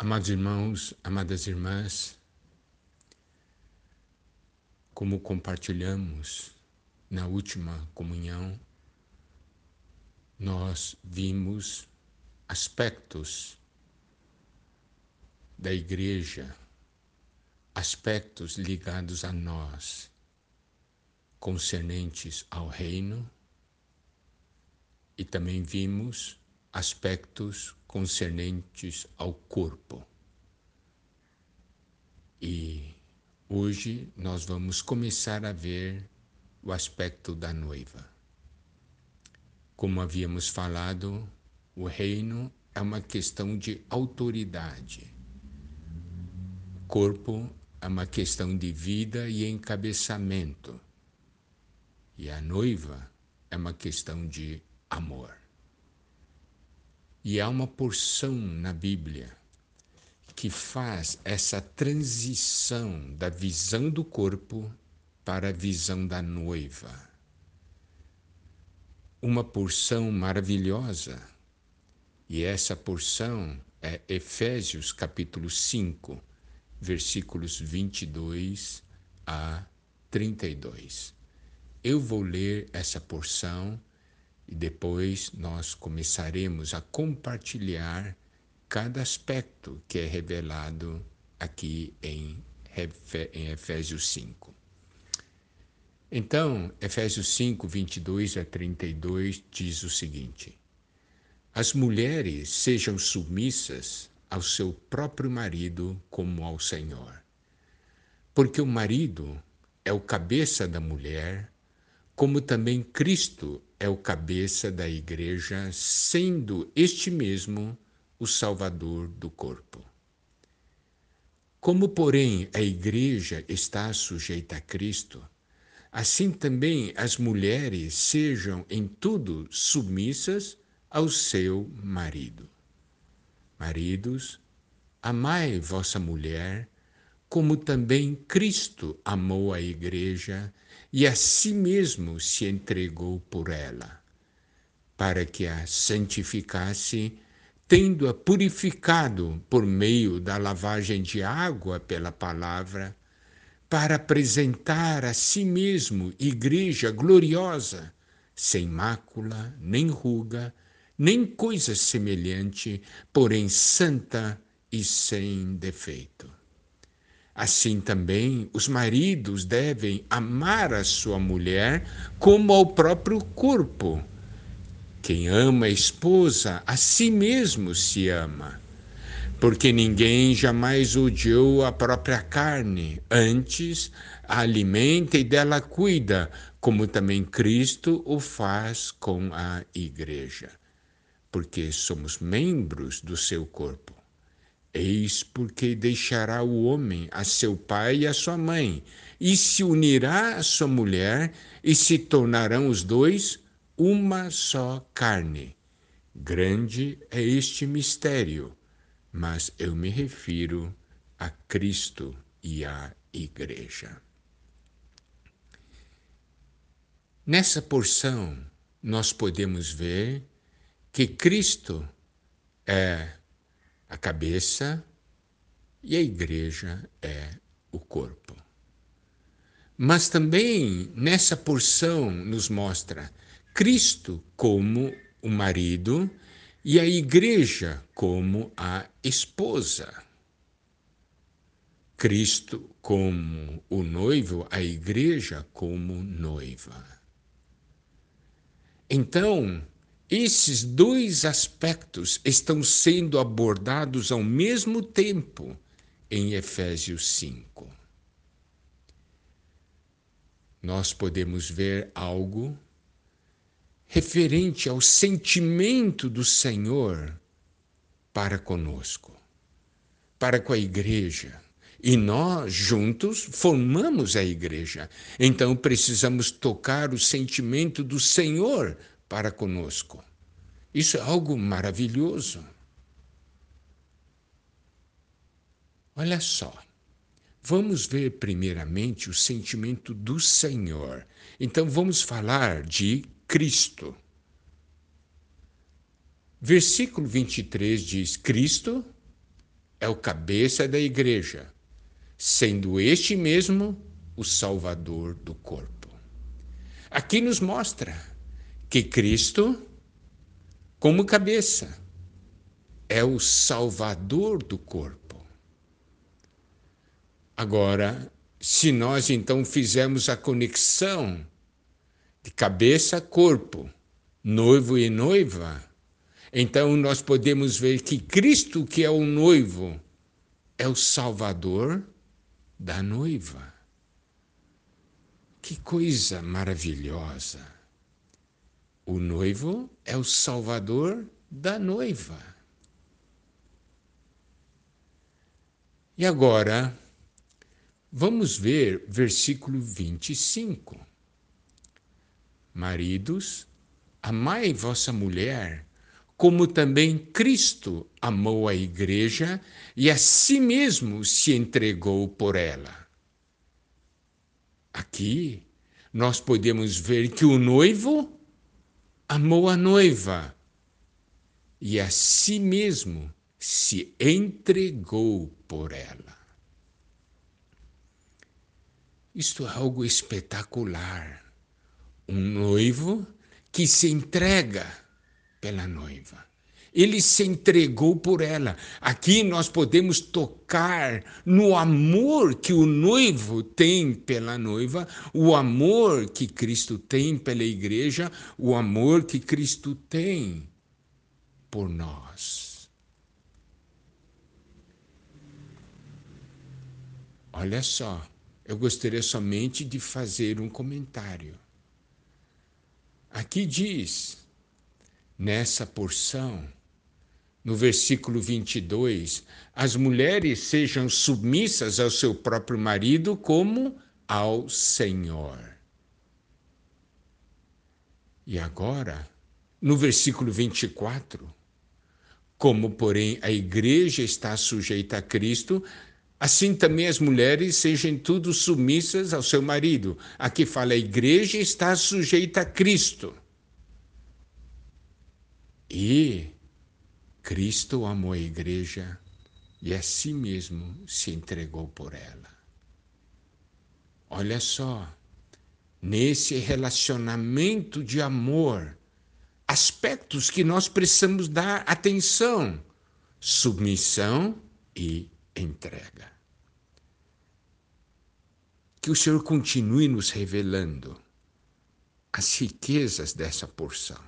Amados irmãos, amadas irmãs, como compartilhamos na última comunhão, nós vimos aspectos da igreja, aspectos ligados a nós, concernentes ao reino, e também vimos aspectos concernentes ao corpo. E hoje nós vamos começar a ver o aspecto da noiva. Como havíamos falado, o reino é uma questão de autoridade. O corpo é uma questão de vida e encabeçamento. E a noiva é uma questão de amor. E há uma porção na Bíblia que faz essa transição da visão do corpo para a visão da noiva. Uma porção maravilhosa. E essa porção é Efésios capítulo 5, versículos 22 a 32. Eu vou ler essa porção e depois nós começaremos a compartilhar cada aspecto que é revelado aqui em, Efésios 5. Então, Efésios 5, 22 a 32 diz o seguinte: As mulheres sejam submissas ao seu próprio marido como ao Senhor. Porque o marido é o cabeça da mulher, como também Cristo é o cabeça da igreja, sendo este mesmo o Salvador do corpo. Como, porém, a igreja está sujeita a Cristo, assim também as mulheres sejam em tudo submissas ao seu marido. Maridos, amai vossa mulher, como também Cristo amou a igreja e a si mesmo se entregou por ela, para que a santificasse, tendo-a purificado por meio da lavagem de água pela palavra, para apresentar a si mesmo igreja gloriosa, sem mácula, nem ruga, nem coisa semelhante, porém santa e sem defeito. Assim também os maridos devem amar a sua mulher como ao próprio corpo. Quem ama a esposa, a si mesmo se ama. Porque ninguém jamais odiou a própria carne, antes a alimenta e dela cuida, como também Cristo o faz com a igreja. Porque somos membros do seu corpo. Eis porque deixará o homem a seu pai e a sua mãe, e se unirá à sua mulher, e se tornarão os dois uma só carne. Grande é este mistério, mas eu me refiro a Cristo e à Igreja. Nessa porção, nós podemos ver que Cristo é a cabeça e a igreja é o corpo. Mas também nessa porção nos mostra Cristo como o marido e a igreja como a esposa. Cristo como o noivo, a igreja como noiva. Então, esses dois aspectos estão sendo abordados ao mesmo tempo em Efésios 5. Nós podemos ver algo referente ao sentimento do Senhor para conosco, para com a igreja. E nós, juntos, formamos a igreja. Então precisamos tocar o sentimento do Senhor para conosco. Isso é algo maravilhoso. Olha só. Vamos ver primeiramente o sentimento do Senhor. Então vamos falar de Cristo. Versículo 23 diz: Cristo é o cabeça da igreja, sendo este mesmo o Salvador do corpo. Aqui nos mostra que Cristo, como cabeça, é o Salvador do corpo. Agora, se nós então fizermos a conexão de cabeça, corpo, noivo e noiva, então nós podemos ver que Cristo, que é o noivo, é o Salvador da noiva. Que coisa maravilhosa! O noivo é o Salvador da noiva. E agora, vamos ver versículo 25. Maridos, amai vossa mulher, como também Cristo amou a igreja e a si mesmo se entregou por ela Aqui nós podemos ver que o noivo amou a noiva e a si mesmo se entregou por ela. Isto é algo espetacular. Um noivo que se entrega pela noiva. Ele se entregou por ela. Aqui nós podemos tocar no amor que o noivo tem pela noiva, o amor que Cristo tem pela igreja, o amor que Cristo tem por nós. Olha só, eu gostaria somente de fazer um comentário. Aqui diz, nessa porção, no versículo 22, as mulheres sejam submissas ao seu próprio marido como ao Senhor. E agora, no versículo 24, como, porém, a igreja está sujeita a Cristo, assim também as mulheres sejam tudo submissas ao seu marido. Aqui fala, a igreja está sujeita a Cristo. E Cristo amou a igreja e a si mesmo se entregou por ela. Olha só, nesse relacionamento de amor, aspectos que nós precisamos dar atenção: submissão e entrega. Que o Senhor continue nos revelando as riquezas dessa porção